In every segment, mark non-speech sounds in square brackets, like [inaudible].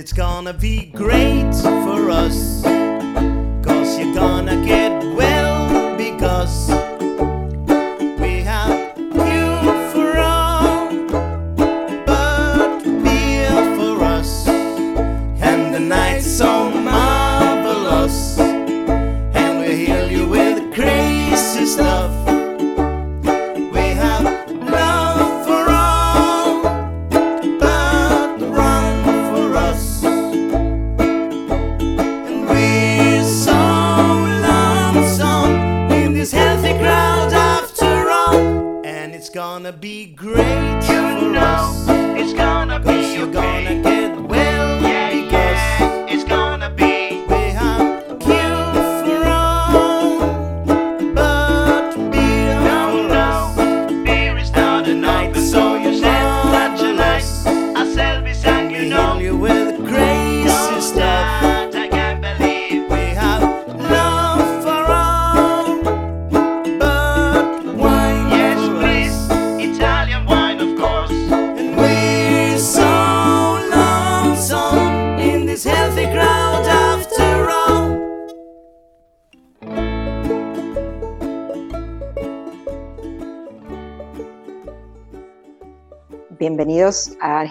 it's gonna be great for us. Cause you're gonna get well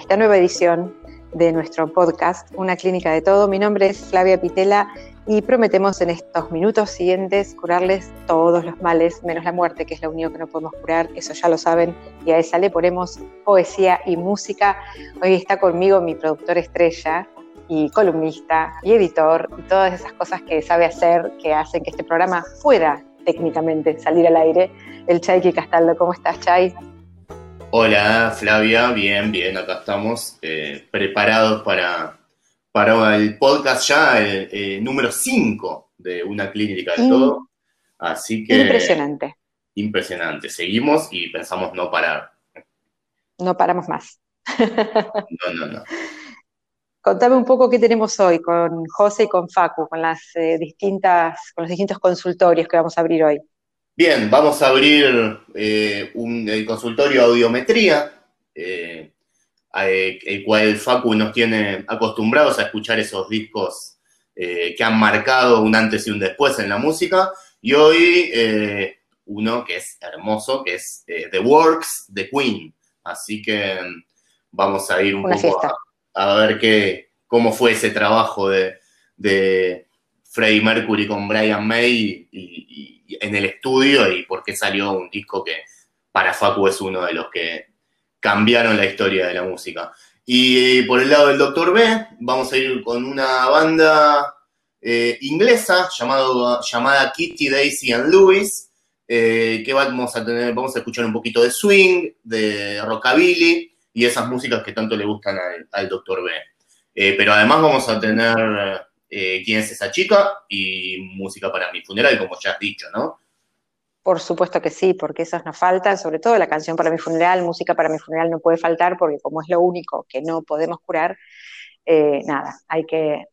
esta nueva edición de nuestro podcast, Una Clínica de Todo. Mi nombre es Flavia Pitela y prometemos en estos minutos siguientes curarles todos los males, menos la muerte, que es lo único que no podemos curar, eso ya lo saben, y a esa le ponemos poesía y música. Hoy está conmigo mi productor estrella y columnista y editor y todas esas cosas que sabe hacer que hacen que este programa pueda técnicamente salir al aire. El Chaiki Castaldo, ¿cómo estás, Chay? Hola Flavia, bien, bien, acá estamos eh, preparados para, para el podcast ya, el, eh, número 5 de Una Clínica de Todo. Así que Impresionante. impresionante. Seguimos y pensamos no parar. No paramos más. [laughs] No, no, no. Contame un poco qué tenemos hoy con José y con Facu, con las eh, distintas, con los distintos consultorios que vamos a abrir hoy. Bien, vamos a abrir eh, un, el consultorio audiometría, eh, eh, el cual Facu nos tiene acostumbrados a escuchar esos discos eh, que han marcado un antes y un después en la música. Y hoy uno que es hermoso, que es The Works de Queen. Así que vamos a ir un Una poco a, a ver qué, cómo fue ese trabajo de, de Freddie Mercury con Brian May y, y- y en el estudio y por qué salió un disco que para Facu es uno de los que cambiaron la historia de la música. Y por el lado del Dr. B, vamos a ir con una banda eh, inglesa llamado, llamada Kitty, Daisy and Louis, eh, que vamos a tener, vamos a escuchar un poquito de swing, de rockabilly y esas músicas que tanto le gustan al, al Dr. B. Eh, pero además vamos a tener eh, quién es esa chica y música para mi funeral, como ya has dicho, ¿no? Por supuesto que sí, porque esas nos faltan, sobre todo la canción para mi funeral, música para mi funeral no puede faltar, porque como es lo único que no podemos curar, eh, nada, hay que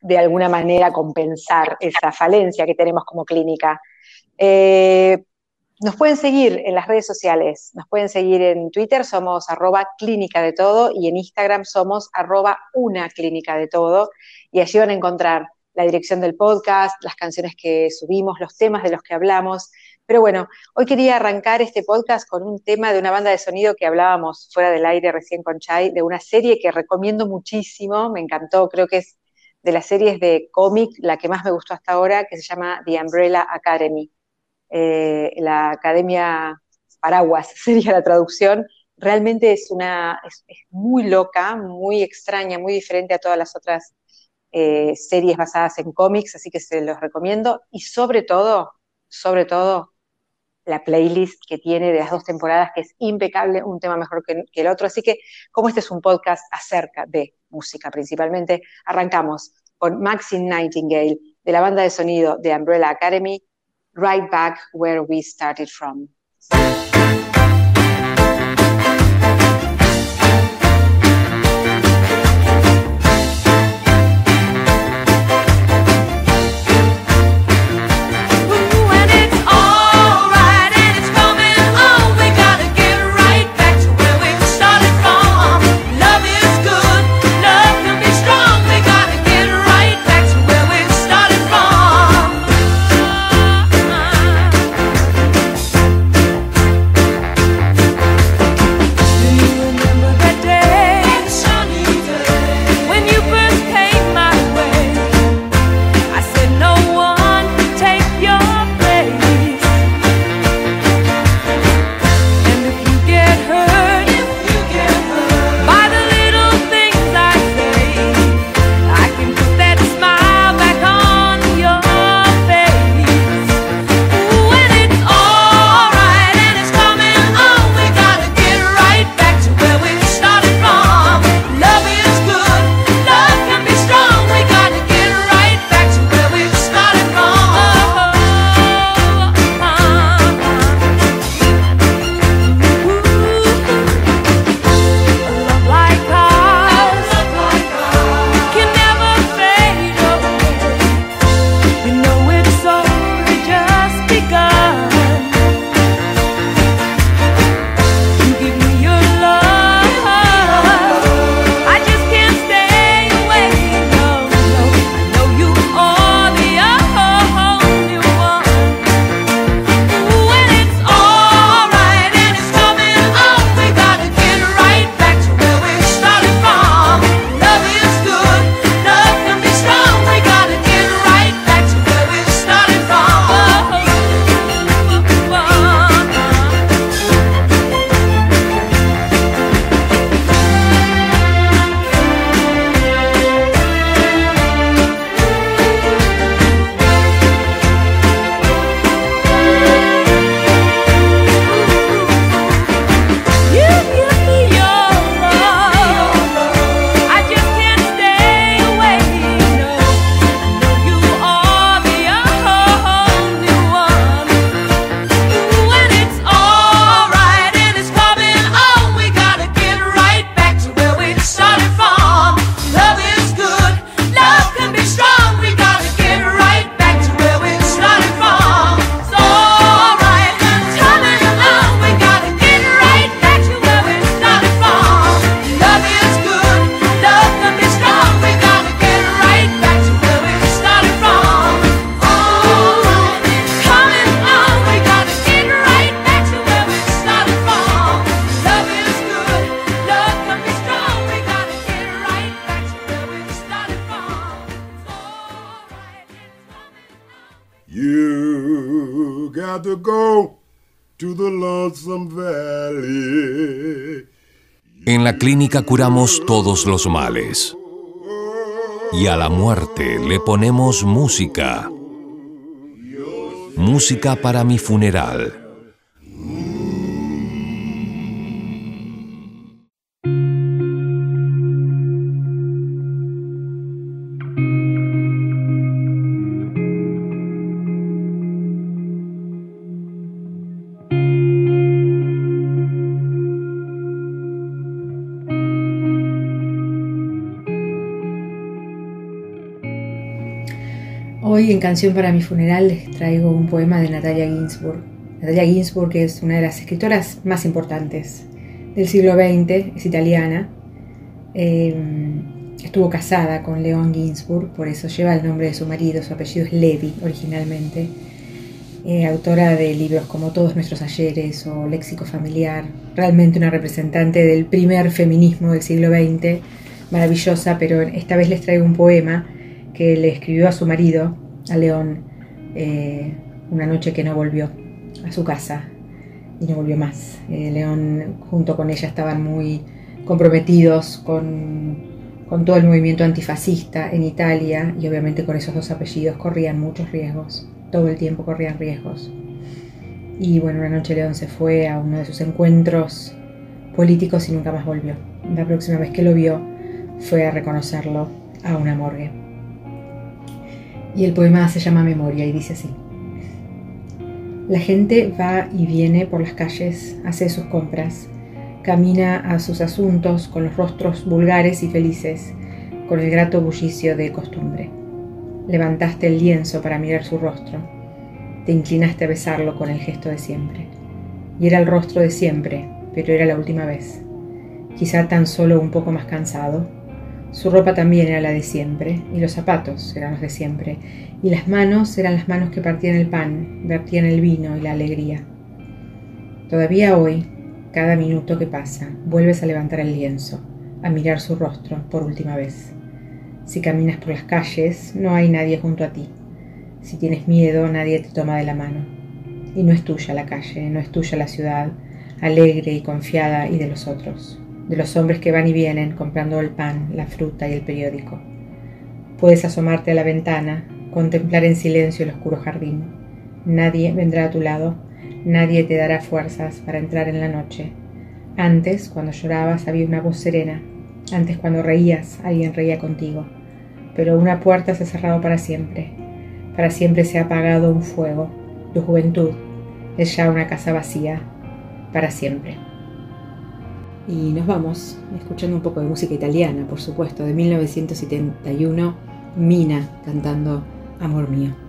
de alguna manera compensar esa falencia que tenemos como clínica. Eh, nos pueden seguir en las redes sociales, nos pueden seguir en Twitter, somos arroba clínica de todo, y en Instagram somos arroba una clínica de todo, y allí van a encontrar la dirección del podcast, las canciones que subimos, los temas de los que hablamos. Pero bueno, hoy quería arrancar este podcast con un tema de una banda de sonido que hablábamos fuera del aire recién con Chai, de una serie que recomiendo muchísimo, me encantó, creo que es de las series de cómic la que más me gustó hasta ahora, que se llama The Umbrella Academy. Eh, la Academia Paraguas [laughs] sería la traducción. Realmente es una es, muy loca, muy extraña, muy diferente a todas las otras eh, series basadas en cómics, así que se los recomiendo. Y sobre todo, sobre todo, la playlist que tiene de las dos temporadas, que es impecable, un tema mejor que, que el otro. Así que, como este es un podcast acerca de música principalmente, arrancamos con Maxine Nightingale, de la banda de sonido de Umbrella Academy, Right Back Where We Started From. En la clínica curamos todos los males. Y a la muerte le ponemos música. Música para mi funeral. En Canción para mi funeral les traigo un poema de Natalia Ginsburg. Natalia Ginsburg es una de las escritoras más importantes del siglo XX, es italiana. Eh, estuvo casada con León Ginsburg, por eso lleva el nombre de su marido, su apellido es Levi originalmente. Eh, autora de libros como Todos nuestros ayeres o Léxico familiar, realmente una representante del primer feminismo del siglo XX, maravillosa, pero esta vez les traigo un poema que le escribió a su marido, a León, eh, una noche que no volvió a su casa y no volvió más. Eh, León junto con ella estaban muy comprometidos con, con todo el movimiento antifascista en Italia y obviamente con esos dos apellidos corrían muchos riesgos, todo el tiempo corrían riesgos. Y bueno, una noche León se fue a uno de sus encuentros políticos y nunca más volvió. La próxima vez que lo vio fue a reconocerlo a una morgue. Y el poema se llama Memoria y dice así. La gente va y viene por las calles, hace sus compras, camina a sus asuntos con los rostros vulgares y felices, con el grato bullicio de costumbre. Levantaste el lienzo para mirar su rostro, te inclinaste a besarlo con el gesto de siempre. Y era el rostro de siempre, pero era la última vez. Quizá tan solo un poco más cansado, su ropa también era la de siempre, y los zapatos eran los de siempre, y las manos eran las manos que partían el pan, vertían el vino y la alegría. Todavía hoy, cada minuto que pasa, vuelves a levantar el lienzo, a mirar su rostro por última vez. Si caminas por las calles, no hay nadie junto a ti. Si tienes miedo, nadie te toma de la mano. Y no es tuya la calle, no es tuya la ciudad, alegre y confiada y de los otros de los hombres que van y vienen comprando el pan, la fruta y el periódico. Puedes asomarte a la ventana, contemplar en silencio el oscuro jardín. Nadie vendrá a tu lado, nadie te dará fuerzas para entrar en la noche. Antes, cuando llorabas, había una voz serena. Antes, cuando reías, alguien reía contigo. Pero una puerta se ha cerrado para siempre. Para siempre se ha apagado un fuego. Tu juventud es ya una casa vacía. Para siempre. Y nos vamos escuchando un poco de música italiana, por supuesto, de 1971, Mina cantando Amor mío.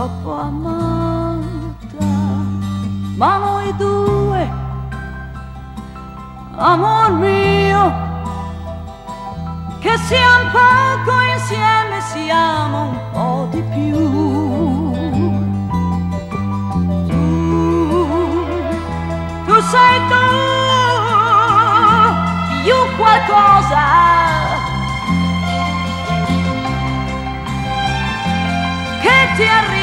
Troppo amata, ma noi due amor mio, che siamo poco insieme, siamo un po' di più. Tu, tu sei tu, più qualcosa. Ti arriva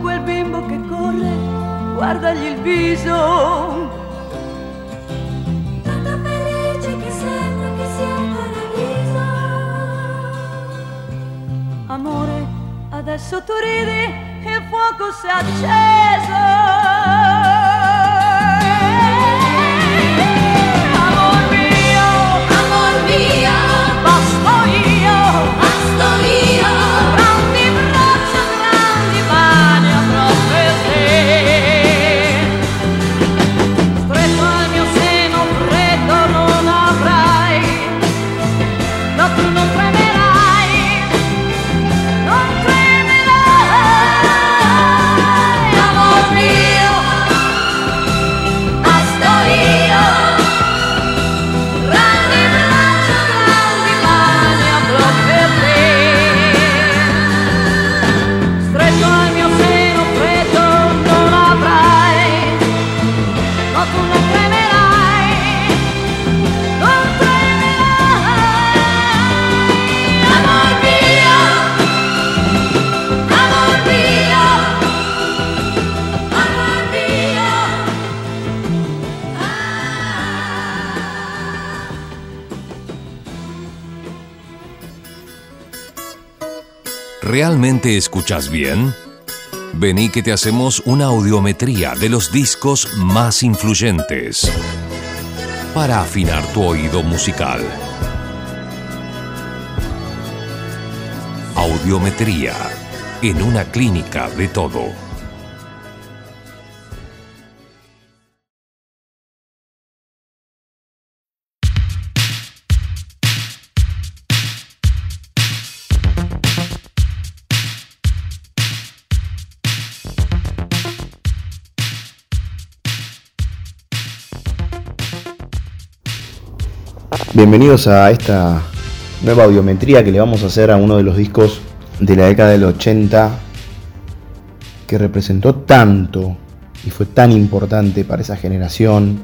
quel bimbo che corre, guardagli il viso. Tanto felice che sembra che sia in paradiso. Amore, adesso tu ridi, il fuoco si è acceso. ¿Realmente escuchas bien? Vení que te hacemos una audiometría de los discos más influyentes para afinar tu oído musical. Audiometría en una clínica de todo. Bienvenidos a esta nueva audiometría que le vamos a hacer a uno de los discos de la década del 80 que representó tanto y fue tan importante para esa generación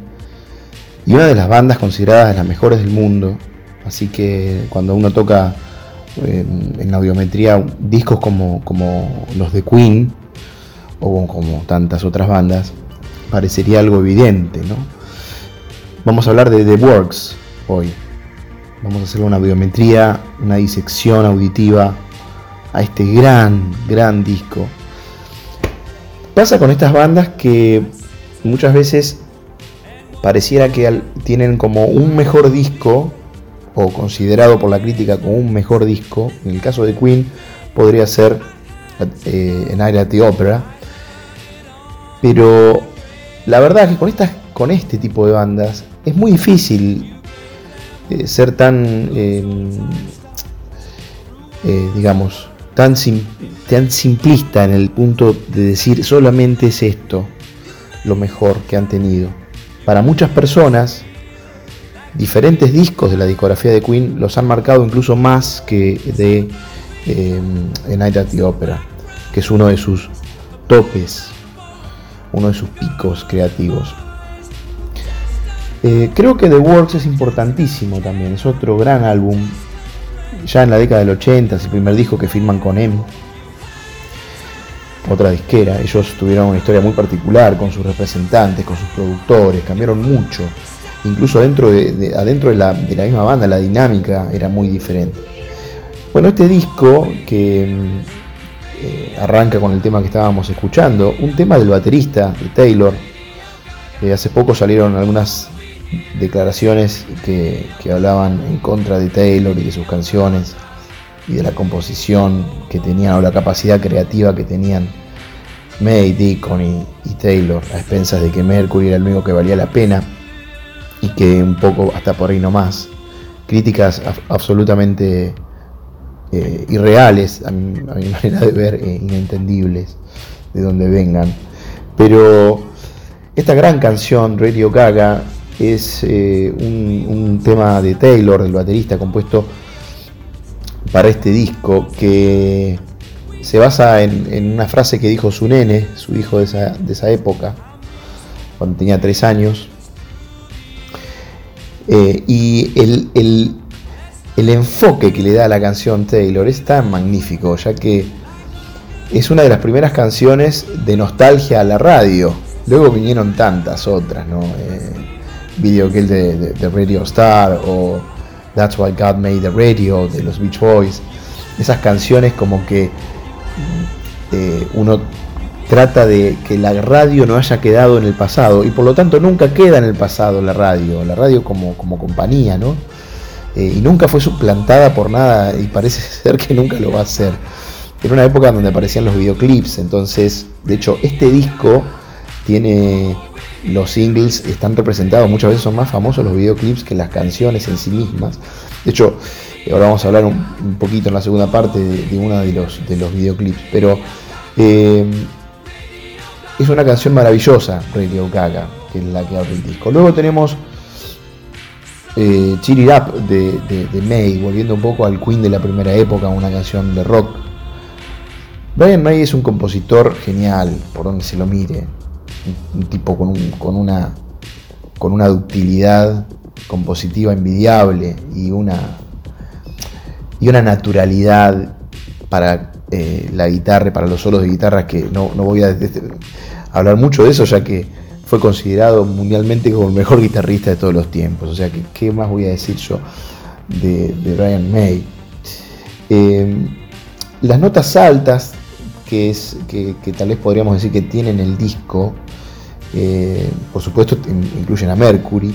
y una de las bandas consideradas de las mejores del mundo. Así que cuando uno toca eh, en la audiometría discos como, como los de Queen o como tantas otras bandas, parecería algo evidente, ¿no? Vamos a hablar de The Works hoy. Vamos a hacer una audiometría, una disección auditiva a este gran, gran disco. Pasa con estas bandas que muchas veces pareciera que tienen como un mejor disco, o considerado por la crítica como un mejor disco. En el caso de Queen podría ser eh, En Night at the Opera. Pero la verdad que con, estas, con este tipo de bandas es muy difícil eh, ser tan, eh, eh, digamos, tan, tan simplista en el punto de decir solamente es esto lo mejor que han tenido. Para muchas personas, diferentes discos de la discografía de Queen los han marcado incluso más que de A Night at the Opera, que es uno de sus topes, uno de sus picos creativos. Eh, creo que The Works es importantísimo también, es otro gran álbum. Ya en la década del 80, es el primer disco que firman con M, otra disquera. Ellos tuvieron una historia muy particular con sus representantes, con sus productores, cambiaron mucho. Incluso dentro de, de- adentro de la, de la misma banda, la dinámica era muy diferente. Bueno, este disco que mm, eh, arranca con el tema que estábamos escuchando, un tema del baterista de Taylor. Eh, hace poco salieron algunas declaraciones que, hablaban en contra de Taylor y de sus canciones y de la composición que tenían o la capacidad creativa que tenían May, Deacon y, Taylor a expensas de que Mercury era el único que valía la pena y que un poco hasta por ahí nomás críticas ab- absolutamente eh, irreales a mi, a mi [laughs] manera de ver e inentendibles de donde vengan. Pero esta gran canción Radio Gaga es eh, un, tema de Taylor, del baterista, compuesto para este disco que se basa en, una frase que dijo su nene, su hijo de esa, época, cuando tenía tres años. Eh, y el, el- el enfoque que le da a la canción Taylor es tan magnífico, ya que es una de las primeras canciones de nostalgia a la radio. Luego vinieron tantas otras, ¿no? Eh, Video de, de- de Radio Star o That's Why God Made the Radio de los Beach Boys. Esas canciones como que eh, uno trata de que la radio no haya quedado en el pasado y por lo tanto nunca queda en el pasado la radio, la radio como, como compañía, ¿no? Eh, y nunca fue suplantada por nada y parece [laughs] ser que nunca lo va a hacer. Era una época donde aparecían los videoclips, entonces, de hecho, este disco tiene los singles, están representados, muchas veces son más famosos los videoclips que las canciones en sí mismas. De hecho, eh, ahora vamos a hablar un, poquito en la segunda parte de, uno de los, de los videoclips, pero eh, es una canción maravillosa, Radio Gaga, que es la que abre el disco. Luego tenemos eh, Cheer It Up de- de May, volviendo un poco al Queen de la primera época, una canción de rock. Brian May es un compositor genial, por donde se lo mire. Un, tipo con, un- con una, con una ductilidad compositiva envidiable y una, y una naturalidad para eh, la guitarra, para los solos de guitarra, que no, no voy a hablar mucho de eso, ya que fue considerado mundialmente como el mejor guitarrista de todos los tiempos. O sea, que, ¿qué más voy a decir yo de, de Brian May? Eh, las notas altas, que, tal vez podríamos decir que tienen el disco, eh, por supuesto in- incluyen a Mercury.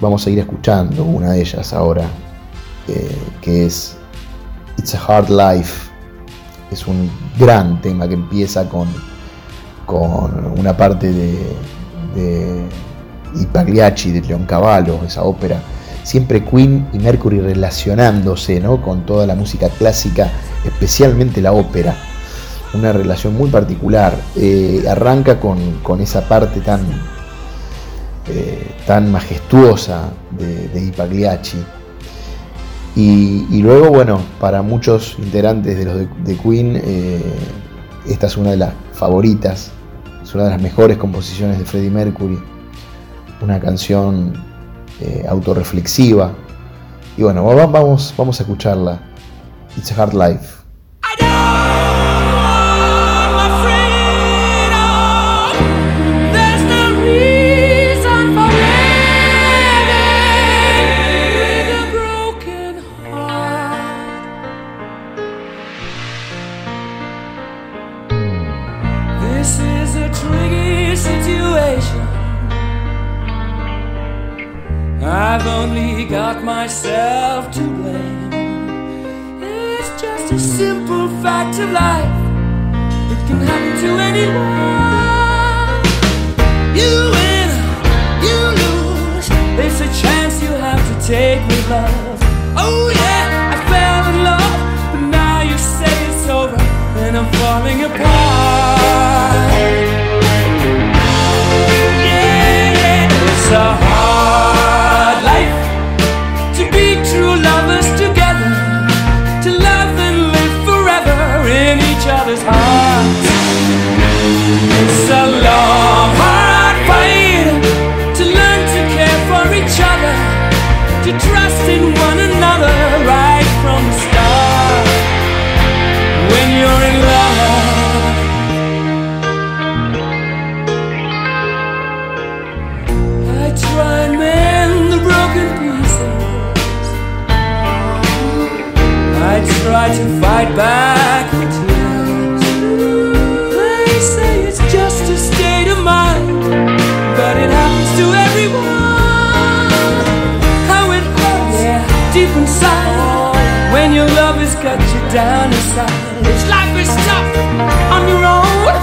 Vamos a ir escuchando una de ellas ahora, eh, que es It's a Hard Life. Es un gran tema que empieza con, con una parte de, de I Pagliacci, de Leoncavallo, esa ópera. Siempre Queen y Mercury relacionándose ¿no? con toda la música clásica, especialmente la ópera. Una relación muy particular. Eh, arranca con, con esa parte tan, eh, tan majestuosa de, de I Pagliacci. Y, luego, bueno, para muchos integrantes de los de, Queen, eh, esta es una de las favoritas, es una de las mejores composiciones de Freddie Mercury, una canción autorreflexiva. Y bueno, va- vamos, vamos a escucharla. It's a Hard Life. Myself to blame. It's just a simple fact of life. It can happen to anyone. You win, you lose. It's a chance you have to take with love. Oh yeah, I fell in love, but now you say it's over, and I'm falling apart. Yeah, yeah, it's a be true lovers together, to love and live forever in each other's hearts. It's try to fight back the tears. They say it's just a state of mind, but it happens to everyone. How it hurts deep inside when your love has cut you down inside. It's life is tough on your own.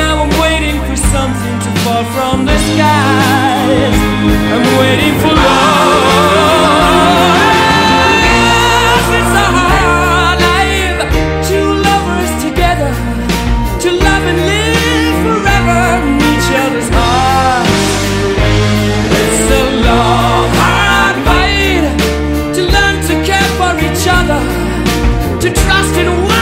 Now I'm waiting for something to fall from the skies. I'm waiting for love. lost in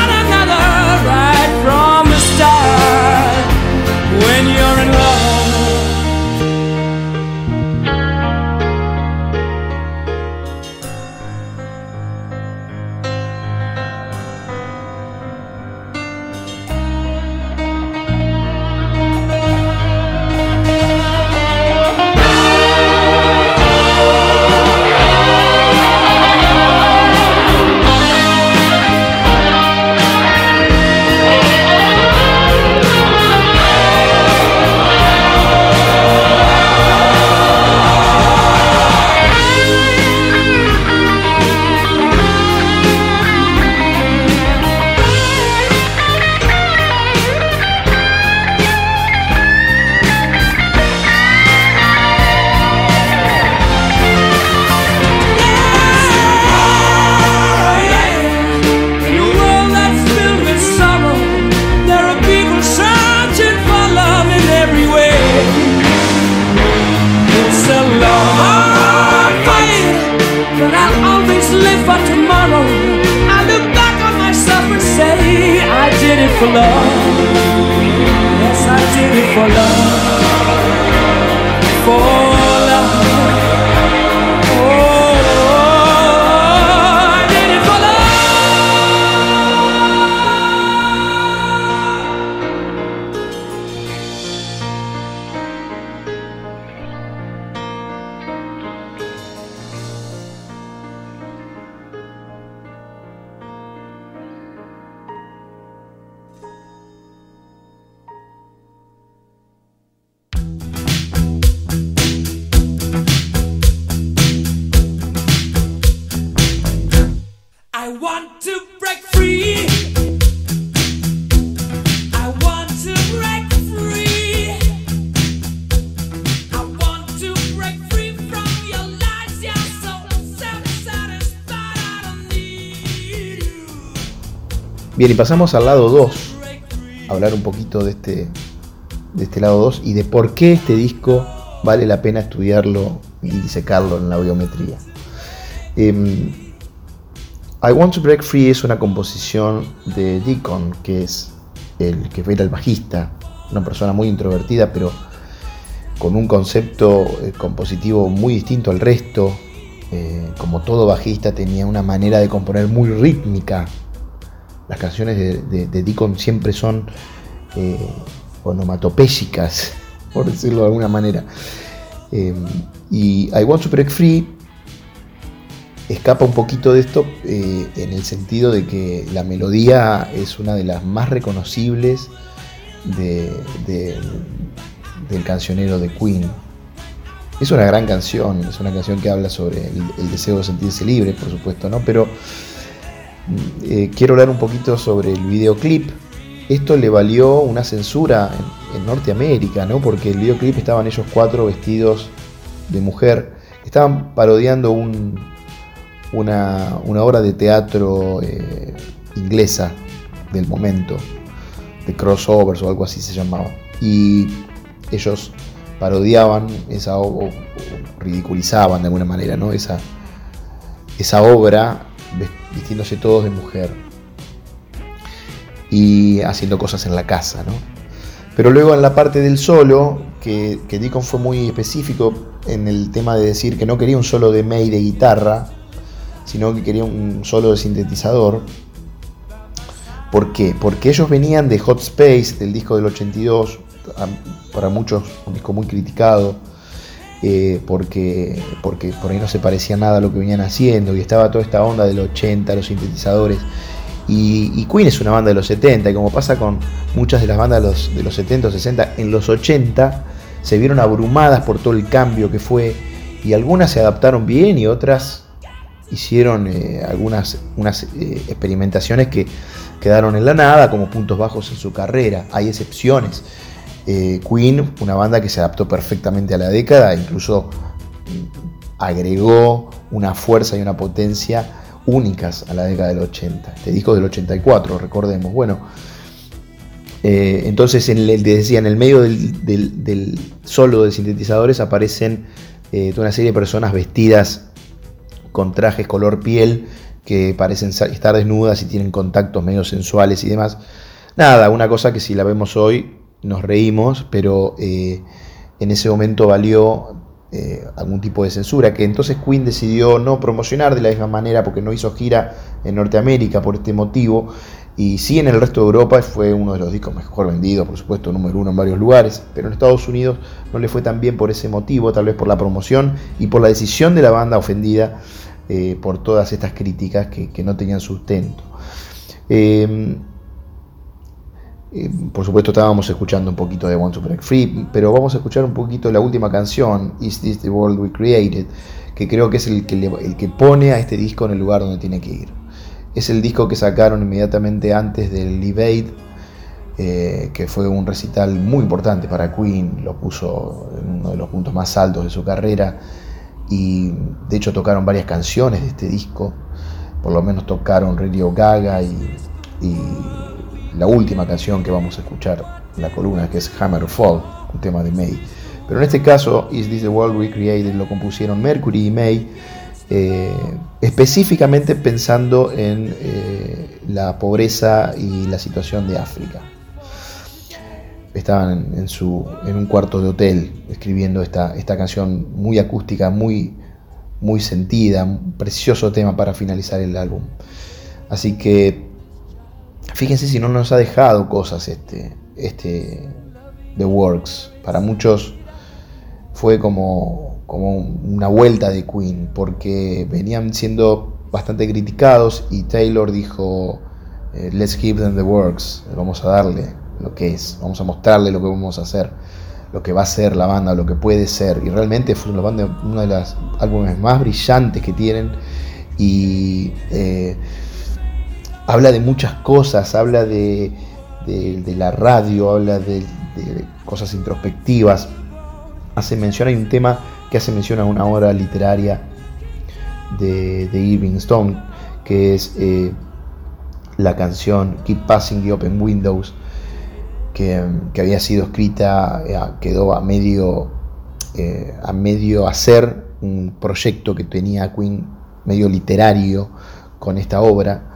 Bien, y pasamos al lado 2, a hablar un poquito de este, de este lado 2 y de por qué este disco vale la pena estudiarlo y disecarlo en la audiometría. Em, I Want to Break Free es una composición de Deacon, que es el que era el bajista, una persona muy introvertida, pero con un concepto eh, compositivo muy distinto al resto. Eh, como todo bajista, tenía una manera de componer muy rítmica. Las canciones de, de- de Deacon siempre son eh, onomatopéyicas, [laughs] por decirlo de alguna manera. Eh, y I Want to Break Free escapa un poquito de esto eh, en el sentido de que la melodía es una de las más reconocibles de- de- del cancionero de Queen. Es una gran canción, es una canción que habla sobre el, el deseo de sentirse libre, por supuesto, ¿no? Pero eh, quiero hablar un poquito sobre el videoclip. Esto le valió una censura en, en Norteamérica, ¿no? Porque el videoclip estaban ellos cuatro vestidos de mujer. Estaban parodiando un, una, obra de teatro eh, inglesa del momento, de crossovers o algo así se llamaba. Y ellos parodiaban esa o, o ridiculizaban de alguna manera, ¿no? Esa, obra vistiéndose todos de mujer y haciendo cosas en la casa, ¿no? Pero luego en la parte del solo, que, que Deacon fue muy específico en el tema de decir que no quería un solo de May de guitarra, sino que quería un solo de sintetizador. ¿Por qué? Porque ellos venían de Hot Space, del disco del 82, a- para muchos un disco muy criticado, eh, porque, porque por ahí no se parecía nada a lo que venían haciendo, y estaba toda esta onda del 80, los sintetizadores. Y, Queen es una banda de los 70, y como pasa con muchas de las bandas de los, de los 70 o 60, en los 80 se vieron abrumadas por todo el cambio que fue, y algunas se adaptaron bien y otras hicieron eh, algunas unas eh, experimentaciones que quedaron en la nada como puntos bajos en su carrera. Hay excepciones. Eh, Queen, una banda que se adaptó perfectamente a la década, incluso agregó una fuerza y una potencia únicas a la década del 80. Este disco del 84, recordemos. Bueno, eh, entonces en el, decía, en el medio del, solo de sintetizadores aparecen eh, toda una serie de personas vestidas con trajes color piel que parecen estar desnudas y tienen contactos medio sensuales y demás. Nada, una cosa que si la vemos hoy nos reímos, pero eh, en ese momento valió eh, algún tipo de censura, que entonces Queen decidió no promocionar de la misma manera porque no hizo gira en Norteamérica por este motivo, y sí en el resto de Europa fue uno de los discos mejor vendidos, por supuesto, número uno en varios lugares, pero en Estados Unidos no le fue tan bien por ese motivo, tal vez por la promoción y por la decisión de la banda ofendida eh, por todas estas críticas que, no tenían sustento. Eh, por supuesto estábamos escuchando un poquito de Want to Break Free, pero vamos a escuchar un poquito la última canción, Is This the World We Created, que creo que es el que, el que pone a este disco en el lugar donde tiene que ir. Es el disco que sacaron inmediatamente antes del Live eh, que fue un recital muy importante para Queen, lo puso en uno de los puntos más altos de su carrera y de hecho tocaron varias canciones de este disco, por lo menos tocaron Radio Gaga y la última canción que vamos a escuchar en la columna que es Hammer Fall, un tema de May. Pero en este caso, Is This the World We Created lo compusieron Mercury y May, eh, específicamente pensando en eh, la pobreza y la situación de África. Estaban en, su, en un cuarto de hotel escribiendo esta, esta canción muy acústica, muy, muy sentida, un precioso tema para finalizar el álbum. Así que fíjense si no nos ha dejado cosas este, este The Works. Para muchos fue como, como una vuelta de Queen, porque venían siendo bastante criticados y Taylor dijo, eh, let's give them the works, vamos a darle lo que es, vamos a mostrarle lo que vamos a hacer, lo que va a ser la banda, lo que puede ser. Y realmente fue una uno de los álbumes más brillantes que tienen y eh, habla de muchas cosas, habla de, la radio, habla de, cosas introspectivas. Hace mención, hay un tema que hace mención a una obra literaria de, Irving Stone, que es eh, la canción Keep Passing the Open Windows, que, que había sido escrita, eh, quedó a medio, eh, a medio hacer un proyecto que tenía Queen medio literario con esta obra.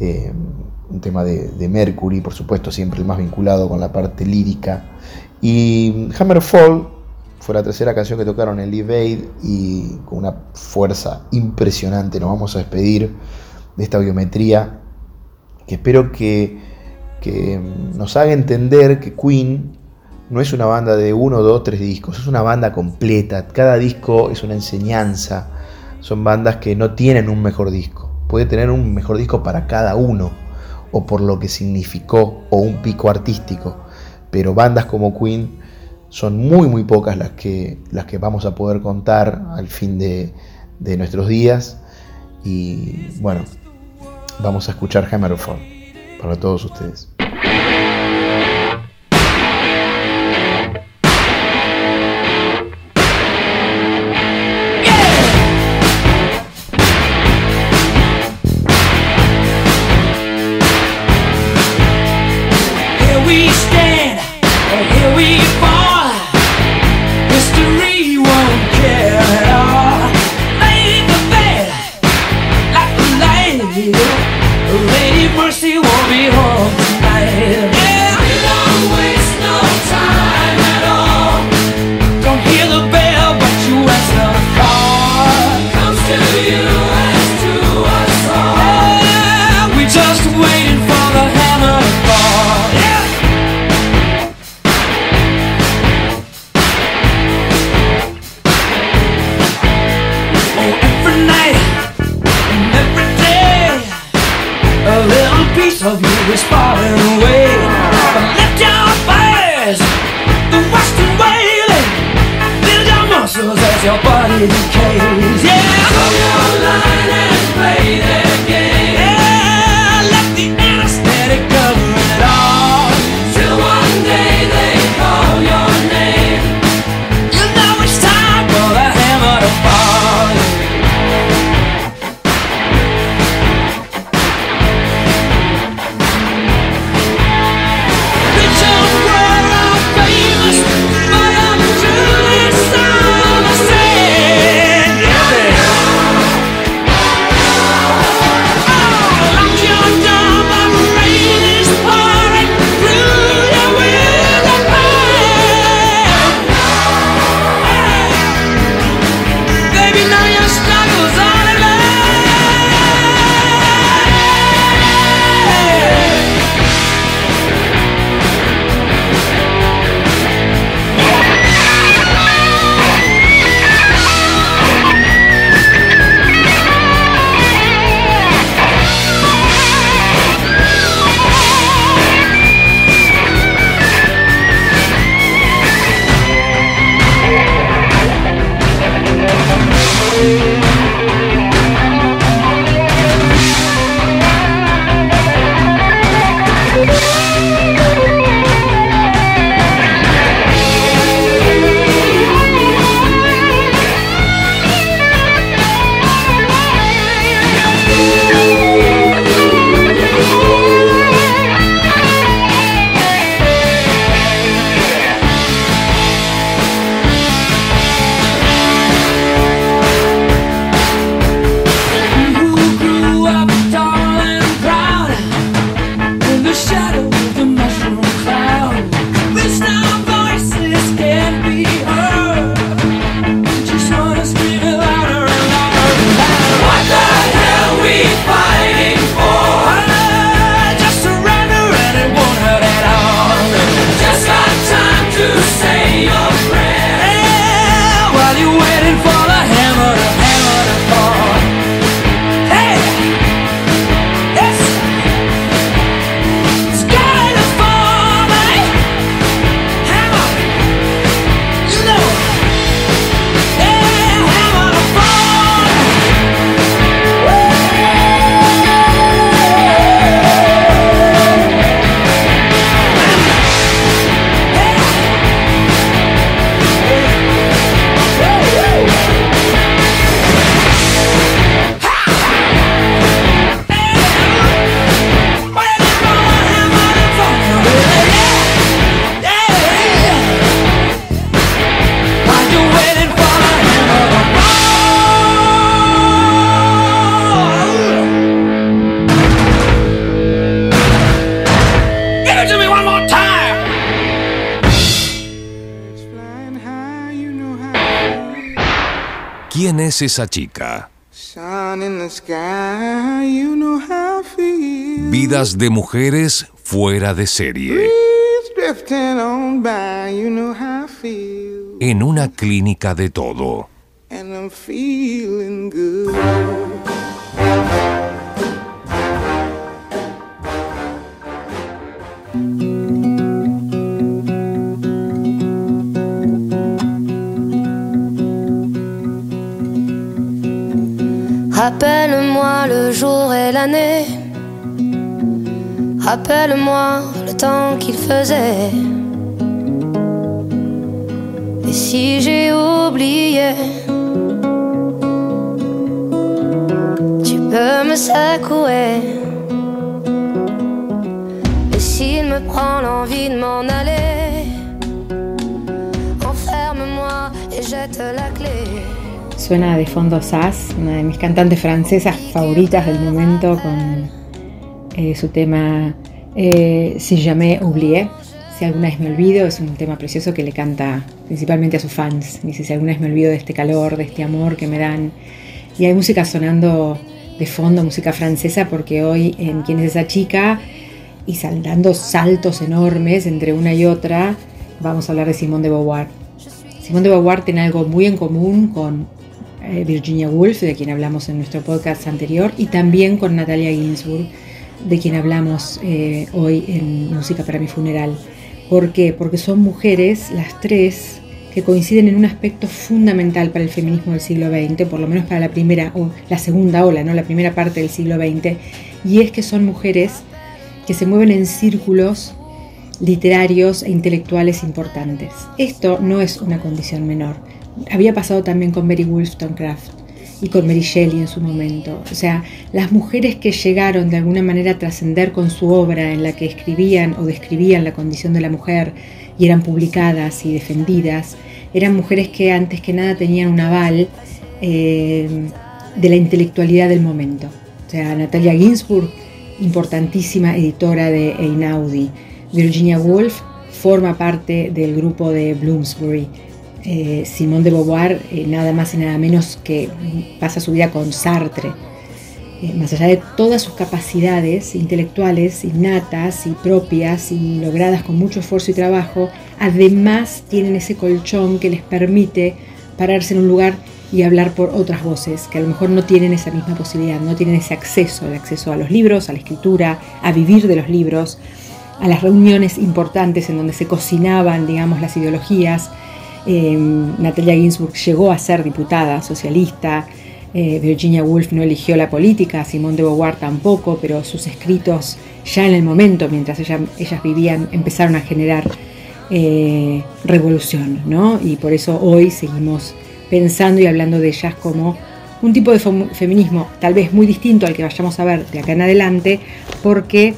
Eh, un tema de, Mercury, por supuesto, siempre el más vinculado con la parte lírica. Y Hammerfall fue la tercera canción que tocaron en Live y con una fuerza impresionante nos vamos a despedir de esta biometría que espero que, que nos haga entender que Queen no es una banda de uno, dos, tres discos, es una banda completa. Cada disco es una enseñanza. Son bandas que no tienen un mejor disco. Puede tener un mejor disco para cada uno, o por lo que significó, o un pico artístico. Pero bandas como Queen son muy, muy pocas las que, las que vamos a poder contar al fin de, de nuestros días. Y bueno, vamos a escuchar Hammerfall para todos ustedes. Es esa chica? Vidas de mujeres fuera de serie. En una clínica de todo. Rappelle-moi le jour et l'année. Rappelle-moi le temps qu'il faisait. Et si j'ai oublié, tu peux me secouer. Et s'il me prend l'envie de m'en aller, enferme-moi et jette la clé. Suena de fondo Sass, una de mis cantantes francesas favoritas del momento, con eh, su tema eh, Si jamais oublié, si alguna vez me olvido, es un tema precioso que le canta principalmente a sus fans. Dice, si alguna vez me olvido de este calor, de este amor que me dan. Y hay música sonando de fondo, música francesa, porque hoy en ¿Quién es esa chica? Y sal- dando saltos enormes entre una y otra, vamos a hablar de Simone de Beauvoir. Simone de Beauvoir tiene algo muy en común con eh, Virginia Woolf, de quien hablamos en nuestro podcast anterior, y también con Natalia Ginsburg, de quien hablamos eh, hoy en Música para mi funeral. ¿Por qué? Porque son mujeres, las tres, que coinciden en un aspecto fundamental para el feminismo del siglo XX, por lo menos para la primera o la segunda ola, ¿no? la primera parte del siglo XX, y es que son mujeres que se mueven en círculos literarios e intelectuales importantes. Esto no es una condición menor. Había pasado también con Mary Wollstonecraft y con Mary Shelley en su momento. O sea, las mujeres que llegaron de alguna manera a trascender con su obra en la que escribían o describían la condición de la mujer y eran publicadas y defendidas, eran mujeres que antes que nada tenían un aval eh, de la intelectualidad del momento. O sea, Natalia Ginsburg, importantísima editora de Einaudi. Virginia Woolf forma parte del grupo de Bloomsbury. Eh, Simone de Beauvoir, eh, nada más y nada menos que pasa su vida con Sartre. Eh, más allá de todas sus capacidades intelectuales innatas y propias y logradas con mucho esfuerzo y trabajo, además tienen ese colchón que les permite pararse en un lugar y hablar por otras voces que a lo mejor no tienen esa misma posibilidad, no tienen ese acceso, el acceso a los libros, a la escritura, a vivir de los libros, a las reuniones importantes en donde se cocinaban, digamos, las ideologías. Eh, Natalia Ginsburg llegó a ser diputada socialista, eh, Virginia Woolf no eligió la política, Simone de Beauvoir tampoco, pero sus escritos ya en el momento, mientras ella- ellas vivían, empezaron a generar eh, revolución, ¿no? Y por eso hoy seguimos pensando y hablando de ellas como un tipo de fem- feminismo tal vez muy distinto al que vayamos a ver de acá en adelante, porque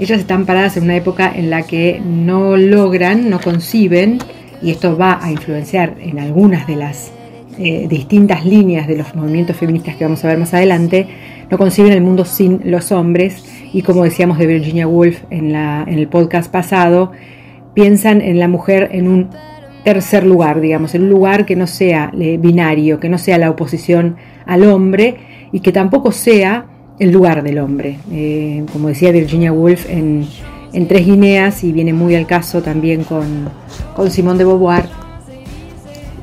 ellas están paradas en una época en la que no logran, no conciben, y esto va a influenciar en algunas de las eh, distintas líneas de los movimientos feministas que vamos a ver más adelante, no conciben el mundo sin los hombres, y como decíamos de Virginia Woolf en, la, en el podcast pasado, piensan en la mujer en un tercer lugar, digamos, en un lugar que no sea eh, binario, que no sea la oposición al hombre y que tampoco sea el lugar del hombre. Eh, como decía Virginia Woolf en, en Tres Guineas, y viene muy al caso también con, con Simone de Beauvoir,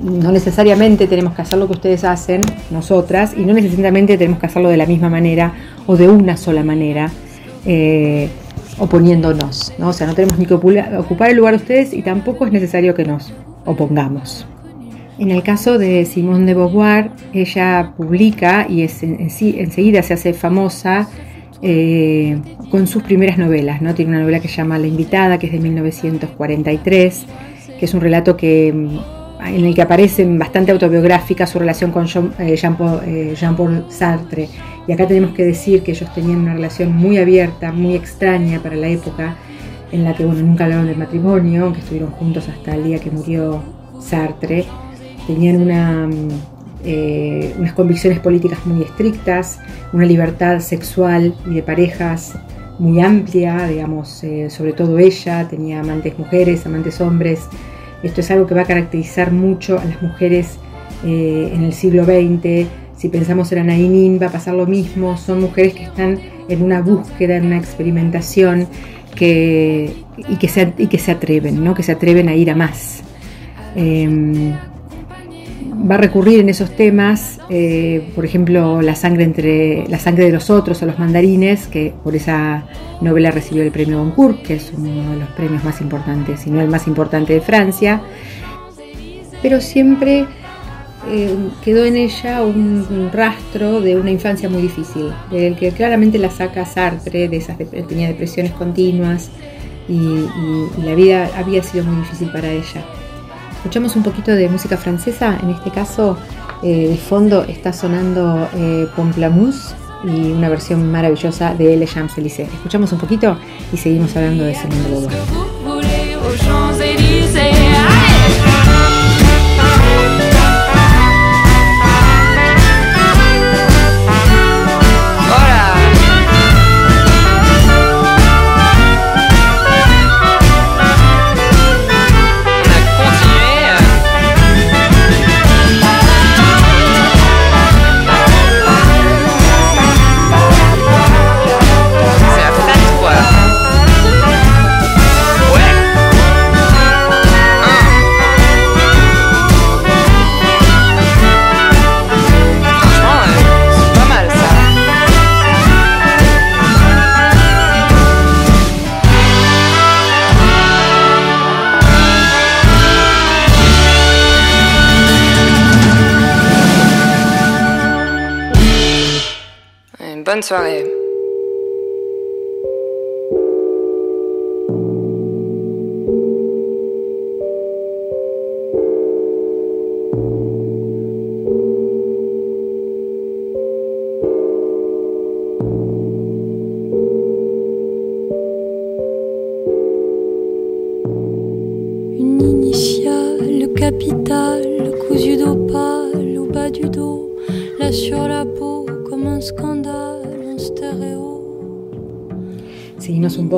no necesariamente tenemos que hacer lo que ustedes hacen, nosotras, y no necesariamente tenemos que hacerlo de la misma manera o de una sola manera, eh, oponiéndonos. ¿no? O sea, no tenemos ni que ocupar el lugar de ustedes y tampoco es necesario que nos opongamos. En el caso de Simone de Beauvoir, ella publica y es en- en enseguida se hace famosa eh, con sus primeras novelas. ¿no? Tiene una novela que se llama La Invitada, que es de 1943, que es un relato que, mm, en el que aparece bastante autobiográfica su relación con Jean- eh, Jean-Paul eh, Jean-Paul Sartre. Y acá tenemos que decir que ellos tenían una relación muy abierta, muy extraña para la época, en la que bueno, nunca hablaron del matrimonio, aunque estuvieron juntos hasta el día que murió Sartre. Tenían mm, eh, unas convicciones políticas muy estrictas, una libertad sexual y de parejas muy amplia, digamos, eh, sobre todo ella, tenía amantes mujeres, amantes hombres. Esto es algo que va a caracterizar mucho a las mujeres eh, en el siglo XX. Si pensamos en Anaí Nin, va a pasar lo mismo. Son mujeres que están en una búsqueda, en una experimentación que, y, que se, y que se atreven, ¿no? que se atreven a ir a más. Em, va a recurrir en esos temas, eh, por ejemplo, la sangre entre la sangre de los otros o los mandarines, que por esa novela recibió el premio Goncourt, que es uno de los premios más importantes, si no el más importante de Francia. Pero siempre eh, quedó en ella un, rastro de una infancia muy difícil, del que claramente la saca Sartre, de esas tenía depresiones continuas y, y la vida había sido muy difícil para ella. Escuchamos un poquito de música francesa, en este caso eh, de fondo está sonando eh, y una versión maravillosa de Le Champs-Élysées. Escuchamos un poquito y seguimos hablando de Simone de Bonne soirée.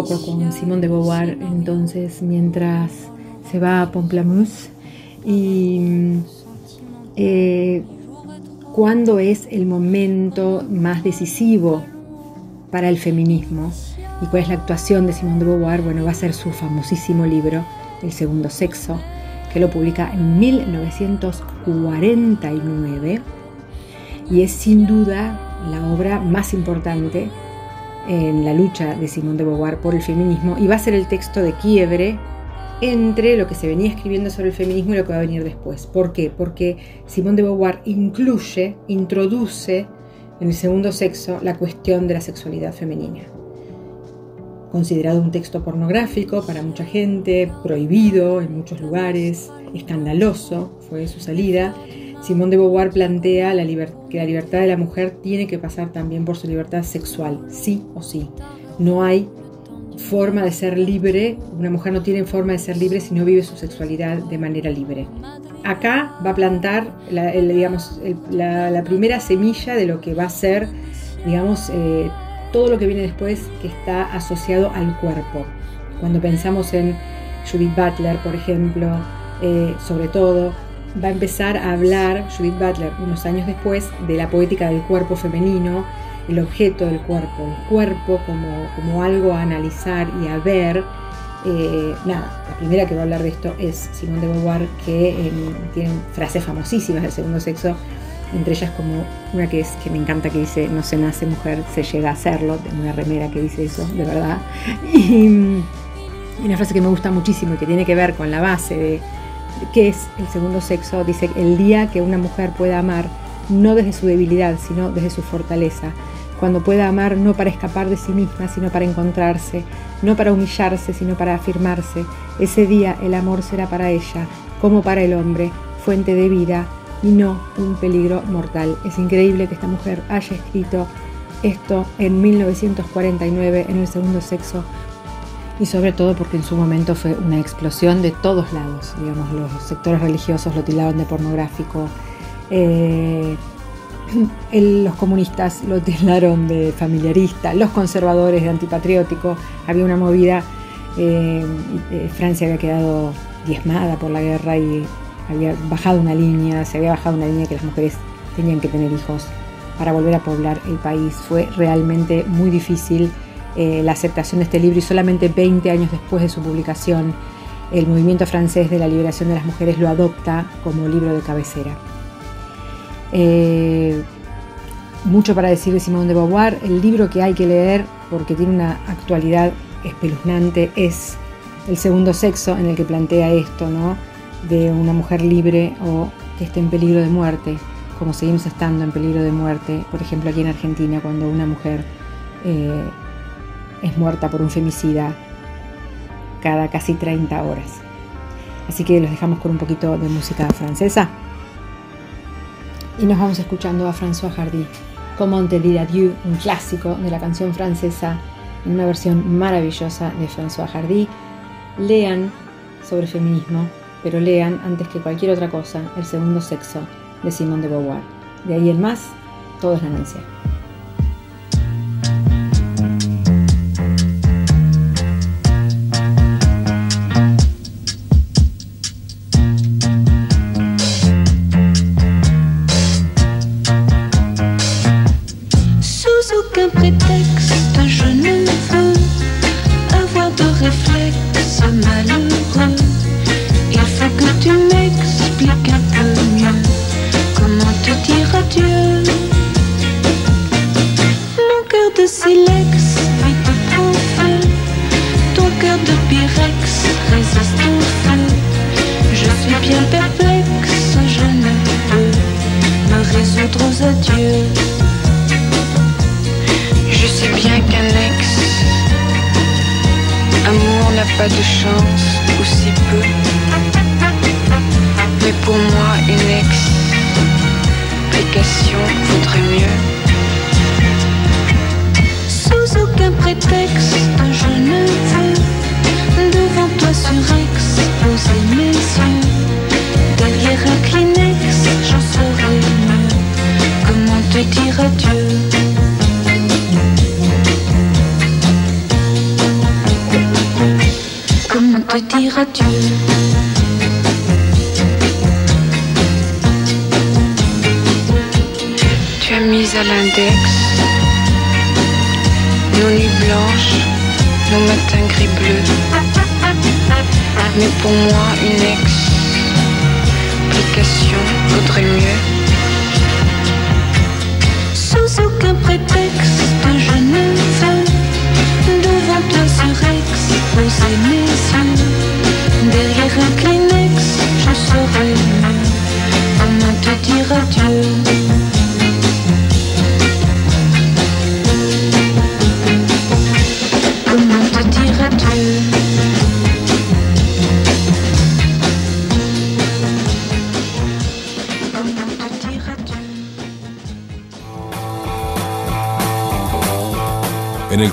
Con Simone de Beauvoir entonces mientras se va a Pomplamoose y eh, cuándo es el momento más decisivo para el feminismo y cuál es la actuación de Simone de Beauvoir, bueno, va a ser su famosísimo libro El segundo sexo, que lo publica en 1949 y es sin duda la obra más importante en la lucha de Simone de Beauvoir por el feminismo y va a ser el texto de quiebre entre lo que se venía escribiendo sobre el feminismo y lo que va a venir después. ¿Por qué? Porque Simone de Beauvoir incluye, introduce en el segundo sexo la cuestión de la sexualidad femenina. Considerado un texto pornográfico para mucha gente, prohibido en muchos lugares, escandaloso fue su salida, Simone de Beauvoir plantea que la libertad de la mujer tiene que pasar también por su libertad sexual, sí o sí. No hay forma de ser libre, una mujer no tiene forma de ser libre si no vive su sexualidad de manera libre. Acá va a plantar la, el, digamos, la primera semilla de lo que va a ser, digamos, eh, todo lo que viene después que está asociado al cuerpo. Cuando pensamos en Judith Butler, por ejemplo, eh, sobre todo, va a empezar a hablar Judith Butler unos años después de la poética del cuerpo femenino, el objeto del cuerpo, el cuerpo como, como algo a analizar y a ver. Eh, nada, la primera que va a hablar de esto es Simone de Beauvoir, que eh, tiene frases famosísimas del segundo sexo, entre ellas como una que es que me encanta que dice no se nace mujer, se llega a hacerlo, tengo una remera que dice eso, de verdad. [laughs] Y, una frase que me gusta muchísimo y que tiene que ver con la base de qué es el segundo sexo, dice el día que una mujer pueda amar no desde su debilidad, sino desde su fortaleza, cuando pueda amar no para escapar de sí misma, sino para encontrarse, no para humillarse, sino para afirmarse, ese día el amor será para ella, como para el hombre, fuente de vida y no un peligro mortal. Es increíble que esta mujer haya escrito esto en 1949 en el segundo sexo y sobre todo porque en su momento fue una explosión de todos lados, digamos, los sectores religiosos lo tildaban de pornográfico, eh, [clears throat] el- los comunistas lo tildaron de familiarista, los conservadores de antipatriótico, había una movida, eh, eh, Francia había quedado diezmada por la guerra y había bajado una línea, se había bajado una línea que las mujeres tenían que tener hijos para volver a poblar el país. Fue realmente muy difícil eh, la aceptación de este libro y solamente 20 años después de su publicación, el movimiento francés de la liberación de las mujeres lo adopta como libro de cabecera. Eh, mucho para decir de Simone de Beauvoir. El libro que hay que leer, porque tiene una actualidad espeluznante, es El segundo sexo, en el que plantea esto, ¿no? De una mujer libre o que esté en peligro de muerte, como seguimos estando en peligro de muerte, por ejemplo, aquí en Argentina, cuando una mujer eh, es muerta por un femicida cada casi 30 horas. Así que los dejamos con un poquito de música francesa. Y nos vamos escuchando a François Hardy, Comment te dire adieu, un clásico de la canción francesa, en una versión maravillosa de François Hardy. Lean sobre feminismo, pero lean antes que cualquier otra cosa El segundo sexo de Simone de Beauvoir. De ahí en más, todo es ganancia. Résiste au feu. Je suis bien perplexe, je ne peux me résoudre aux adieux. Je sais bien qu'un ex amour n'a pas de chance, ou si peu. Mais pour moi, une explication vaudrait mieux. Sous aucun prétexte, je ne veux surexposer mes yeux. Derrière un Kleenex, j'en saurais mieux. Comment te dire adieu? Comment te dire adieu? Tu as mis à l'index nos nuits blanches, nos matins gris bleus. Mais pour moi, une explication vaudrait mieux.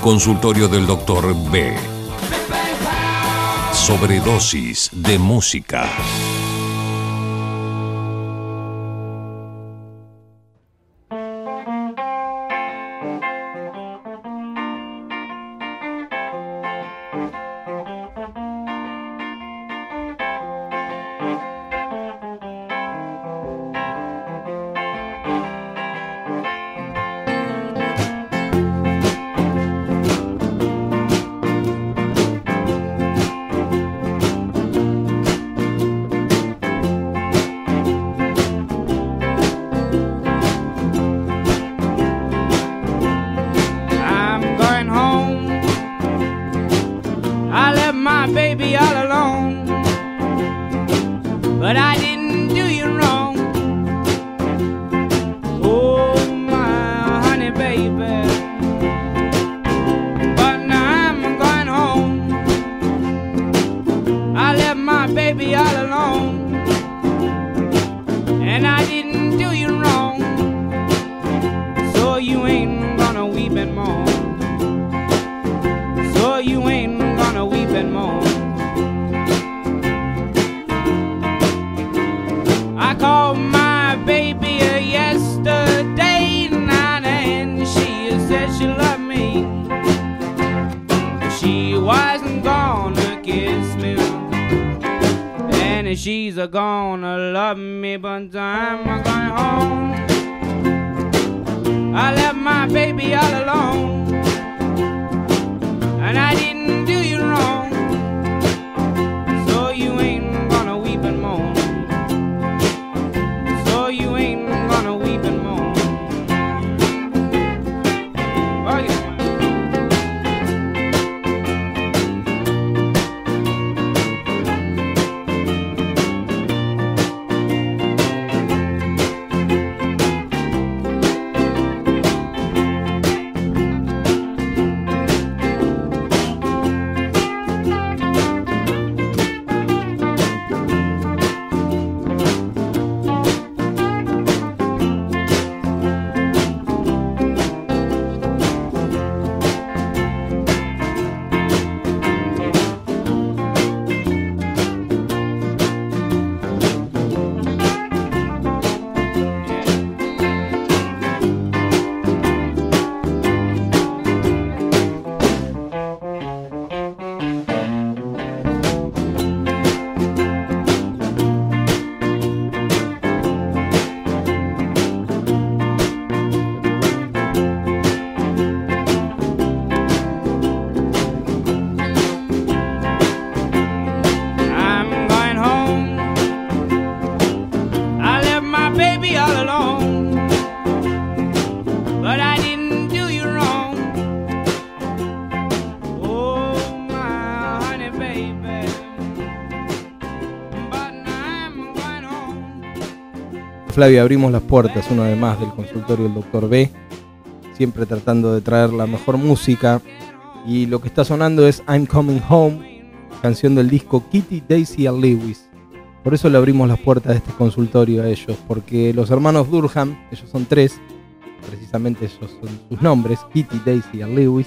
Consultorio del doctor B. Sobredosis de música. Home. Flavia, abrimos las puertas una vez más del consultorio del Dr. B, siempre tratando de traer la mejor música. Y lo que está sonando es I'm Coming Home, canción del disco Kitty, Daisy and Lewis. Por eso le abrimos las puertas de este consultorio a ellos, porque los hermanos Durham, ellos son tres, precisamente esos son sus nombres, Kitty, Daisy and Lewis.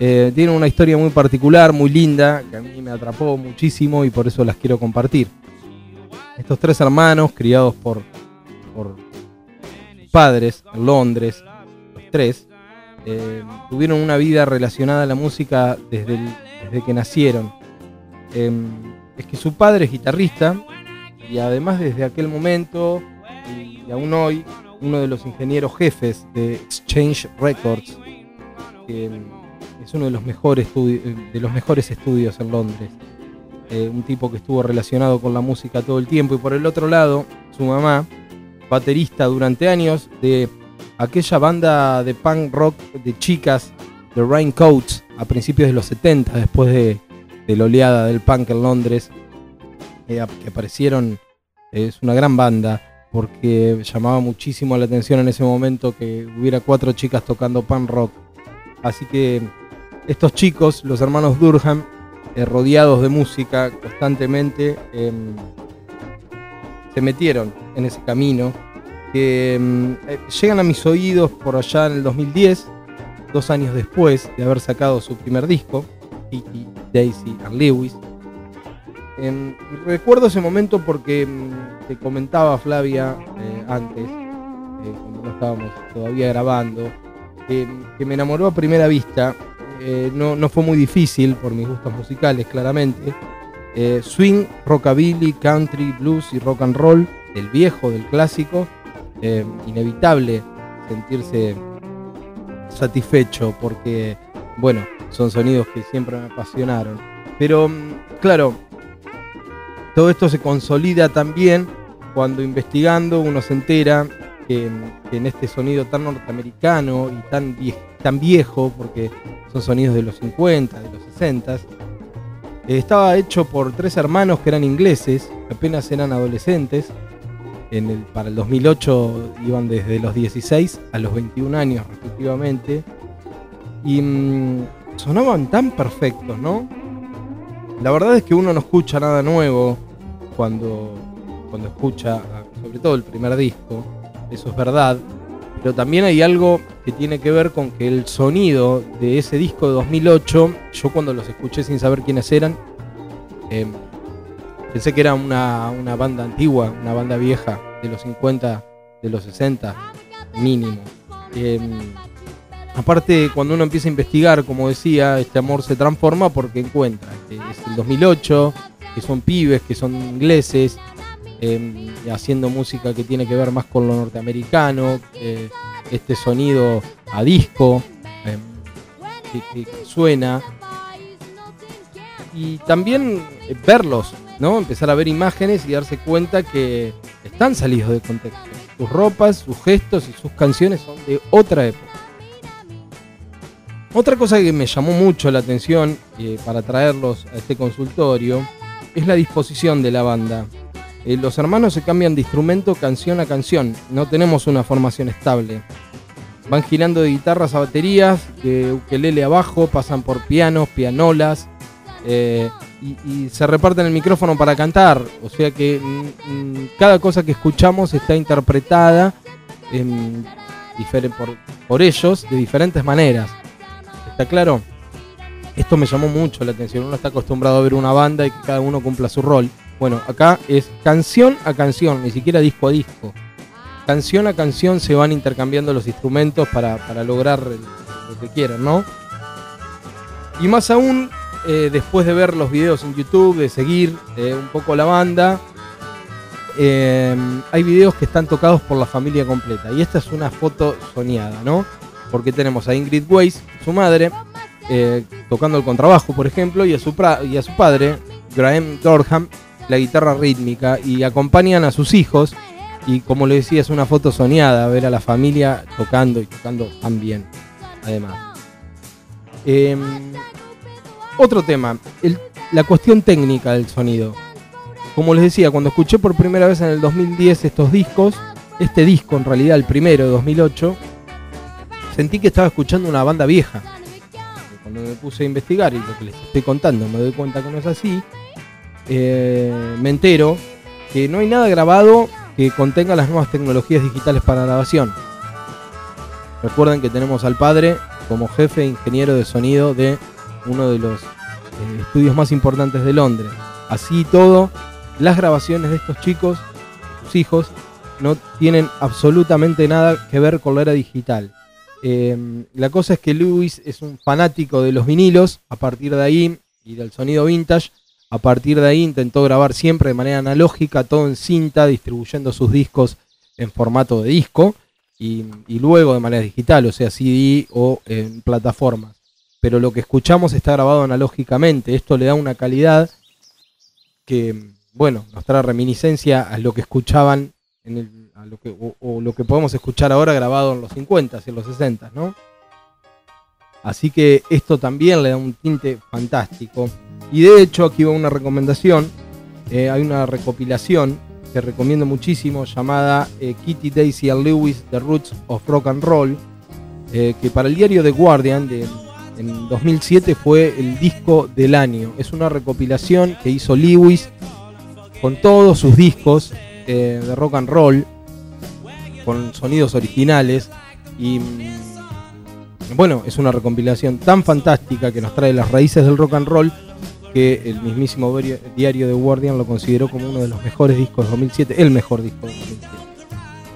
Eh, tienen una historia muy particular, muy linda, que a mí me atrapó muchísimo y por eso las quiero compartir. Estos tres hermanos, criados por, por padres en Londres, los tres, eh, tuvieron una vida relacionada a la música desde, desde que nacieron. Eh, es que su padre es guitarrista y además desde aquel momento y, aún hoy, uno de los ingenieros jefes de Exchange Records, que mm, es uno de los mejores, de los mejores estudios en Londres. Eh, un tipo que estuvo relacionado con la música todo el tiempo y por el otro lado, su mamá, baterista durante años de aquella banda de punk rock de chicas, The Raincoats, a principios de los 70, después de, la oleada del punk en Londres, eh, que aparecieron, eh, es una gran banda, porque llamaba muchísimo la atención en ese momento que hubiera cuatro chicas tocando punk rock. Así que estos chicos, los hermanos Durham, eh, rodeados de música constantemente, em, se metieron en ese camino que mm, eh, llegan a mis oídos por allá en el 2010, dos años después de haber sacado su primer disco, Kitty, Daisy and Lewis. Em, recuerdo ese momento porque te comentaba Flavia eh, antes, cuando no estábamos todavía grabando, que me enamoró a primera vista. Eh, no, no fue muy difícil por mis gustos musicales, claramente. Eh, swing, rockabilly, country, blues y rock and roll, del viejo, del clásico. Eh, inevitable sentirse satisfecho porque, bueno, son sonidos que siempre me apasionaron. Pero, mm, claro, todo esto se consolida también cuando investigando uno se entera que, que en este sonido tan norteamericano y tan, vie- tan viejo, porque son sonidos de los 50, de los 60, eh, estaba hecho por tres hermanos que eran ingleses, apenas eran adolescentes. En el, para el 2008 iban desde los 16 a los 21 años respectivamente. Y mm, sonaban tan perfectos, ¿no? La verdad es que uno no escucha nada nuevo cuando, cuando escucha, ah, sobre todo el primer disco, eso es verdad, pero también hay algo que tiene que ver con que el sonido de ese disco de 2008, yo cuando los escuché sin saber quiénes eran, eh, pensé que era una, una banda antigua, una banda vieja de los 50, de los 60, mínimo. Eh, aparte, cuando uno empieza a investigar, como decía, este amor se transforma porque encuentra que es el 2008, que son pibes, que son ingleses, eh, haciendo música que tiene que ver más con lo norteamericano, eh, este sonido a disco que, que suena. Y también eh, verlos, ¿no? Empezar a ver imágenes y darse cuenta que están salidos de contexto. Sus ropas, sus gestos y sus canciones son de otra época. Otra cosa que me llamó mucho la atención eh, para traerlos a este consultorio es la disposición de la banda. Eh, los hermanos se cambian de instrumento canción a canción, no tenemos una formación estable. Van girando de guitarras a baterías, de ukelele a bajo, pasan por pianos, pianolas, eh, y, se reparten el micrófono para cantar. O sea que mm, mm, cada cosa que escuchamos está interpretada difere- por, por ellos de diferentes maneras. ¿Está claro? Esto me llamó mucho la atención. Uno está acostumbrado a ver una banda y que cada uno cumpla su rol. Bueno, acá es canción a canción, ni siquiera disco a disco. Canción a canción se van intercambiando los instrumentos para, para lograr lo que quieran, ¿no? Y más aún, eh, después de ver los videos en YouTube, de seguir eh, un poco la banda, eh, hay videos que están tocados por la familia completa. Y esta es una foto soñada, ¿no? Porque tenemos a Ingrid Weiss, su madre, tocando el contrabajo, por ejemplo, y a su, y a su padre, Graham Dorham, la guitarra rítmica, y acompañan a sus hijos. Y como le decía, es una foto soñada ver a la familia tocando y tocando tan bien, además. Em, otro tema, el- la cuestión técnica del sonido. Como les decía, cuando escuché por primera vez en el 2010 estos discos, este disco en realidad, el primero de 2008, sentí que estaba escuchando una banda vieja. Cuando me puse a investigar y lo que les estoy contando me doy cuenta que no es así, eh, me entero que no hay nada grabado que contenga las nuevas tecnologías digitales para grabación. Recuerden que tenemos al padre como jefe ingeniero de sonido de uno de los eh, estudios más importantes de Londres. Así y todo, las grabaciones de estos chicos, sus hijos, no tienen absolutamente nada que ver con la era digital. Eh, la cosa es que Lewis es un fanático de los vinilos, a partir de ahí, y del sonido vintage, a partir de ahí intentó grabar siempre de manera analógica, todo en cinta, distribuyendo sus discos en formato de disco, y, luego de manera digital, o sea, CD o en plataformas. Pero lo que escuchamos está grabado analógicamente, esto le da una calidad que, bueno, nos trae reminiscencia a lo que escuchaban en el, a lo que, o, o lo que podemos escuchar ahora grabado en los 50 y en los 60, ¿no? Así que esto también le da un tinte fantástico. Y de hecho, aquí va una recomendación. eh, hay una recopilación que recomiendo muchísimo llamada eh, Kitty Daisy and Lewis, The Roots of Rock and Roll, eh, que para el diario The Guardian de, en 2007 fue el disco del año. Es una recopilación que hizo Lewis con todos sus discos de rock and roll, con sonidos originales. Y mm, bueno, es una recopilación tan fantástica que nos trae las raíces del rock and roll que el mismísimo diario- diario The Guardian lo consideró como uno de los mejores discos de 2007, el mejor disco de 2007.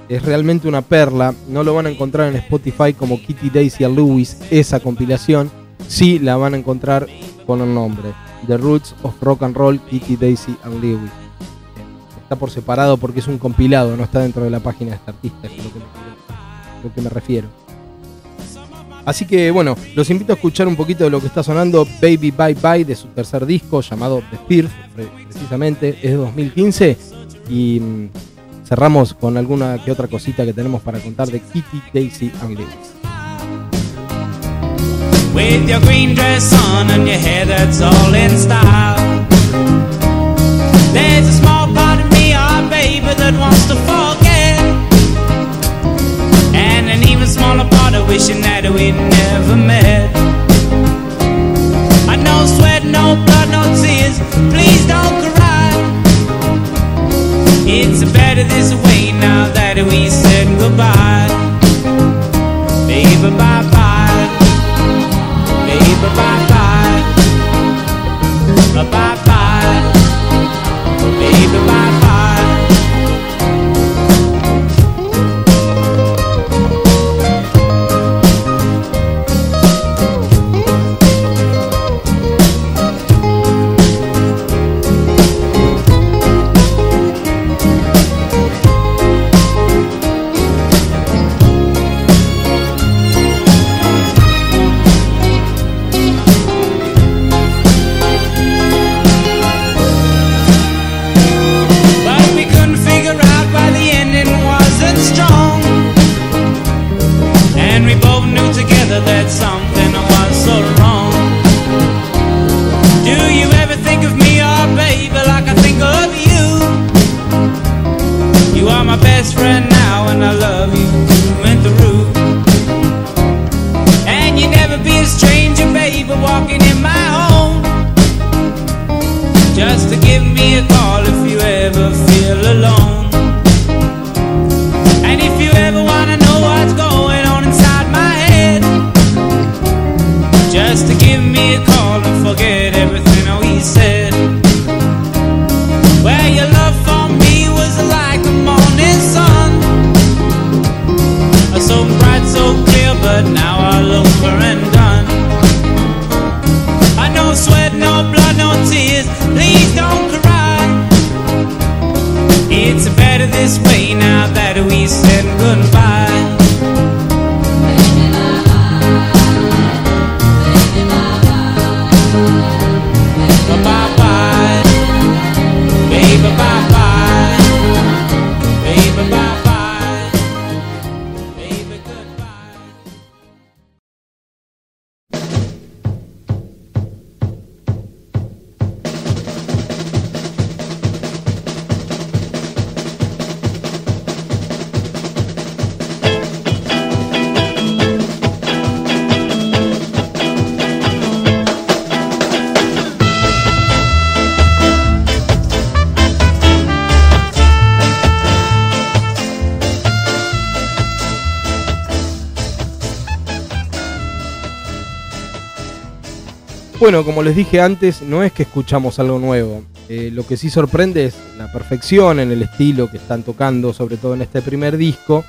Es realmente una perla, no lo van a encontrar en Spotify como Kitty Daisy and Lewis, esa compilación, sí la van a encontrar con el nombre, The Roots of Rock and Roll, Kitty Daisy and Lewis. Está por separado porque es un compilado, no está dentro de la página de este artista, es lo que me, lo que me refiero. Así que bueno, los invito a escuchar un poquito de lo que está sonando Baby Bye Bye de su tercer disco llamado The pre- precisamente, es de 2015 y mm, cerramos con alguna que otra cosita que tenemos para contar de Kitty, Daisy and Lewis. There's a small part of me, oh baby, that wants to forget. Smaller part of wishing that we never met. I no sweat, no blood, no tears. Please don't cry. It's better this way now that we said goodbye. Baby, bye bye. Baby, bye bye. Bye bye. Baby, Bueno, como les dije antes, no es que escuchamos algo nuevo. Eh, lo que sí sorprende es la perfección en el estilo que están tocando, sobre todo en este primer disco,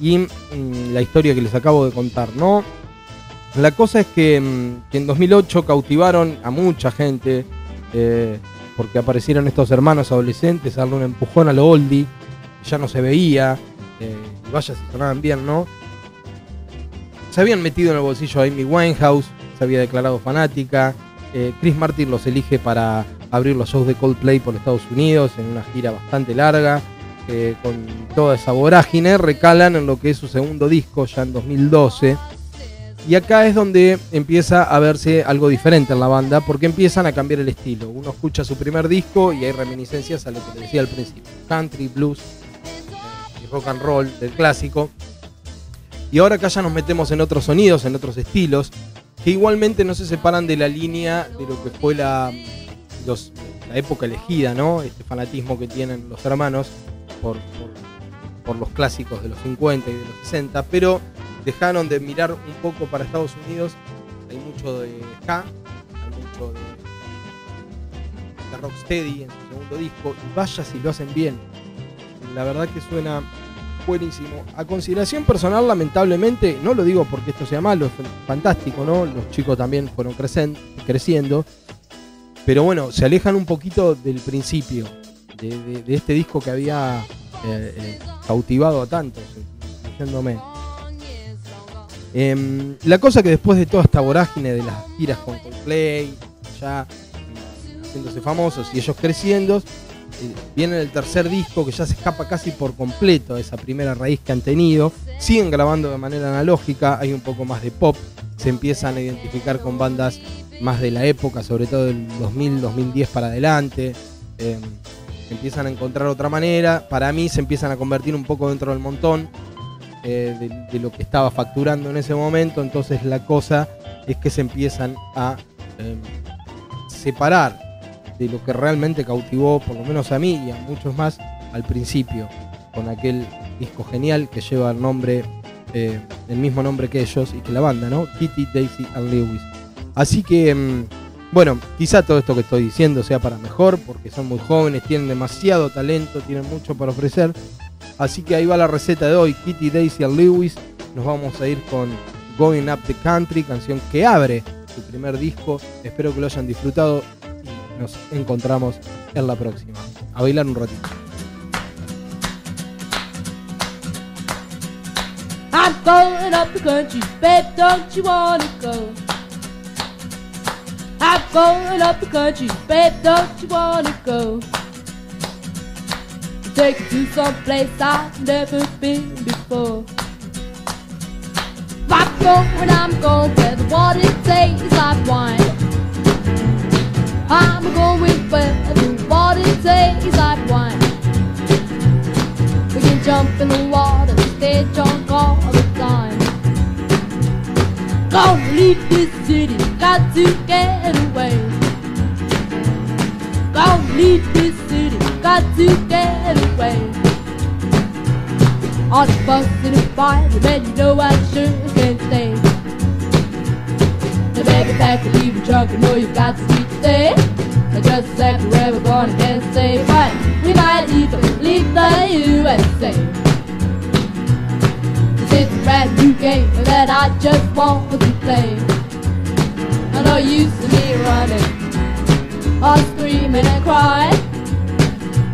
y mm, la historia que les acabo de contar, ¿no? La cosa es que, mm, en 2008 cautivaron a mucha gente, eh, porque aparecieron estos hermanos adolescentes a darle un empujón a lo oldie, ya no se veía, eh, vaya si sonaban bien, ¿no? se habían metido en el bolsillo a Amy Winehouse, se había declarado fanática. eh, Chris Martin los elige para abrir los shows de Coldplay por Estados Unidos en una gira bastante larga. eh, con toda esa vorágine, recalan en lo que es su segundo disco, ya en 2012. Y acá es donde empieza a verse algo diferente en la banda, porque empiezan a cambiar el estilo. Uno escucha su primer disco y hay reminiscencias a lo que decía al principio: country, blues eh, y rock and roll del clásico. Y ahora acá ya nos metemos en otros sonidos, en otros estilos, que igualmente no se separan de la línea de lo que fue la, la época elegida, ¿no? Este fanatismo que tienen los hermanos por, por- los clásicos de los 50 y de los 60, pero dejaron de mirar un poco para Estados Unidos. Hay mucho de ska, hay mucho de, de rocksteady en su segundo disco, y vaya si lo hacen bien. La verdad que suena buenísimo. A consideración personal, lamentablemente, no lo digo porque esto sea malo, es fantástico, ¿no? Los chicos también fueron crecen- creciendo. Pero bueno, se alejan un poquito del principio, de, este disco que había eh, eh, cautivado a tantos, eh, diciéndome. Em, la cosa que después de toda esta vorágine de las giras con Coldplay, ya haciéndose famosos y ellos creciendo, viene el tercer disco que ya se escapa casi por completo a esa primera raíz que han tenido. Siguen grabando de manera analógica, hay un poco más de pop, se empiezan a identificar con bandas más de la época, sobre todo del 2000, 2010 para adelante. eh, empiezan a encontrar otra manera. Para mí se empiezan a convertir un poco dentro del montón eh, de, lo que estaba facturando en ese momento. Entonces la cosa es que se empiezan a eh, separar de lo que realmente cautivó, por lo menos a mí y a muchos más, al principio, con aquel disco genial que lleva el nombre, eh, el mismo nombre que ellos y que la banda, ¿no? Kitty, Daisy and Lewis. Así que, mm, bueno, quizá todo esto que estoy diciendo sea para mejor, porque son muy jóvenes, tienen demasiado talento, tienen mucho para ofrecer. Así que ahí va la receta de hoy, Kitty, Daisy and Lewis. Nos vamos a ir con Going Up the Country, canción que abre su primer disco. Espero que lo hayan disfrutado nos encontramos en la próxima. A bailar un ratito. I'm going up the country, babe, don't you wanna go? I'm going up the country, babe, don't you wanna go? Take you to some place I've never been before. I'm going, I'm going where the water tastes like wine. I'm going where the water tastes like wine. We can jump in the water, stay drunk all the time. Gonna leave this city, got to get away. Gonna leave this city, got to get away. On the bus in a fight, man, you know I sure can't stay. The baby back and leave the trunk, you know you've got to speak today. I just exactly where we're going, can't say, but we might even leave the USA. It's a brand new game that I just want to play. I know you see me running, all screaming and crying.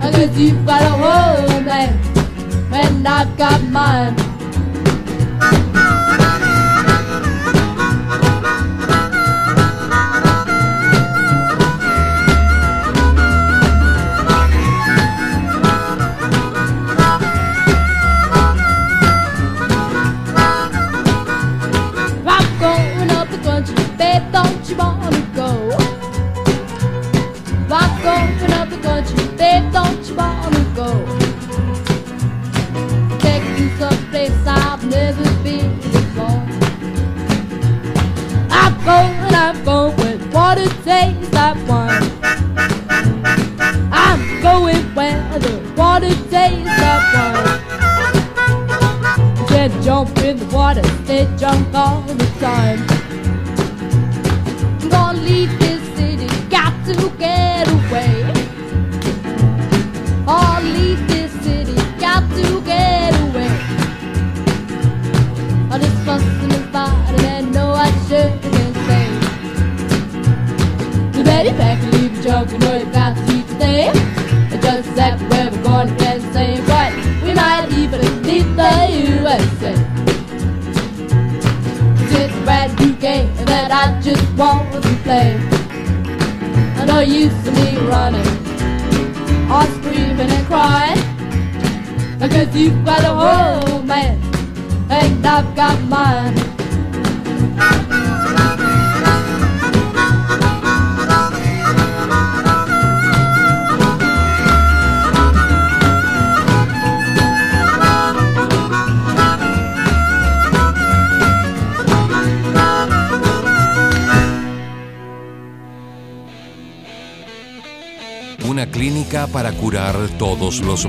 Cause you've got a home man, and I've got mine.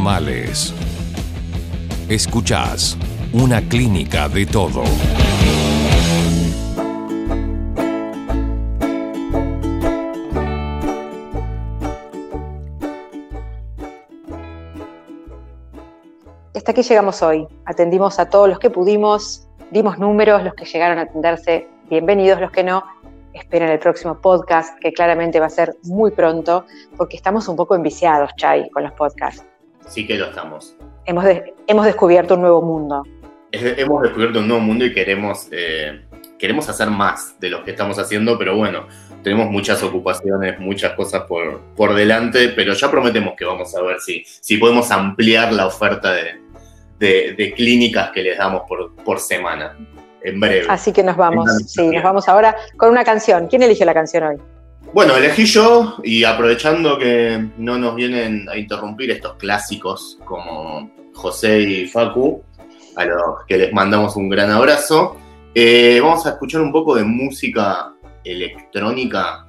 Todos los males. Escuchás Una clínica de todo. Hasta aquí llegamos hoy. Atendimos a todos los que pudimos, dimos números, los que llegaron a atenderse, bienvenidos, los que no, esperen el próximo podcast, que claramente va a ser muy pronto, porque estamos un poco enviciados, Chay, con los podcasts. Sí que lo estamos. Hemos, de- hemos descubierto un nuevo mundo. Es- Hemos descubierto un nuevo mundo y queremos, eh, queremos hacer más de lo que estamos haciendo, pero bueno, tenemos muchas ocupaciones, muchas cosas por, por delante, pero ya prometemos que vamos a ver si, si podemos ampliar la oferta de, de- de clínicas que les damos por, por semana, en breve. Así que nos vamos, sí, nos vamos ahora con una canción. ¿Quién eligió la canción hoy? Bueno, elegí yo y aprovechando que no nos vienen a interrumpir estos clásicos como José y Facu, a los que les mandamos un gran abrazo, eh, vamos a escuchar un poco de música electrónica.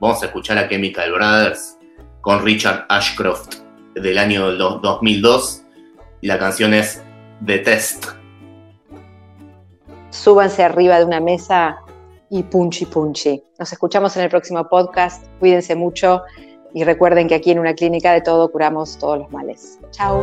Vamos a escuchar a Chemical Brothers con Richard Ashcroft del año do- 2002 y la canción es The Test. Súbanse arriba de una mesa y punchi punchi. Nos escuchamos en el próximo podcast. Cuídense mucho y recuerden que aquí en una clínica de todo curamos todos los males. Chao.